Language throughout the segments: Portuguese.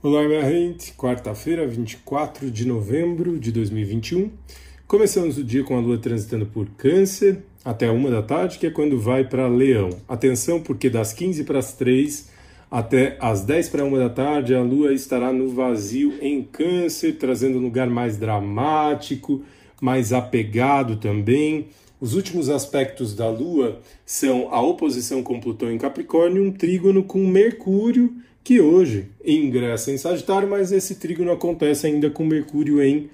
Olá, minha gente. Quarta-feira, 24 de novembro de 2021. Começamos o dia com a lua transitando por Câncer até uma da tarde, que é quando vai para Leão. Atenção, porque das 15 para as 3 até as 10 para uma da tarde, a lua estará no vazio em Câncer, trazendo um lugar mais dramático, mais apegado também. Os últimos aspectos da Lua são a oposição com Plutão em Capricórnio um trígono com Mercúrio, que hoje ingressa em Sagitário, mas esse trígono acontece ainda com Mercúrio em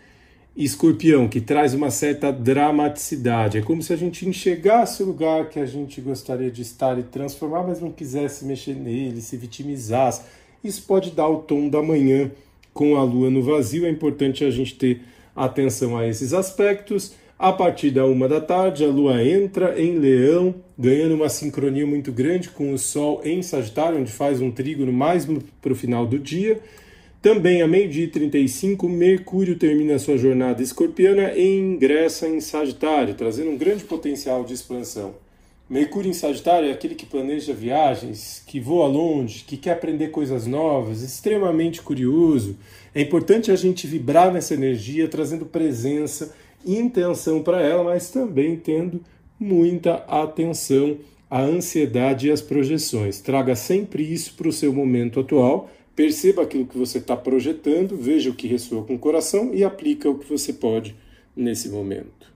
Escorpião, que traz uma certa dramaticidade. É como se a gente enxergasse o lugar que a gente gostaria de estar e transformar, mas não quisesse mexer nele, se vitimizasse. Isso pode dar o tom da manhã com a Lua no vazio. É importante a gente ter atenção a esses aspectos. A partir da uma da tarde, a Lua entra em Leão, ganhando uma sincronia muito grande com o Sol em Sagitário, onde faz um trígono mais para o final do dia. Também a meio-dia e 35, Mercúrio termina sua jornada escorpiana e ingressa em Sagitário, trazendo um grande potencial de expansão. Mercúrio em Sagitário é aquele que planeja viagens, que voa longe, que quer aprender coisas novas, extremamente curioso. É importante a gente vibrar nessa energia, trazendo presença intenção para ela, mas também tendo muita atenção à ansiedade e às projeções. Traga sempre isso para o seu momento atual, perceba aquilo que você está projetando, veja o que ressoa com o coração e aplica o que você pode nesse momento.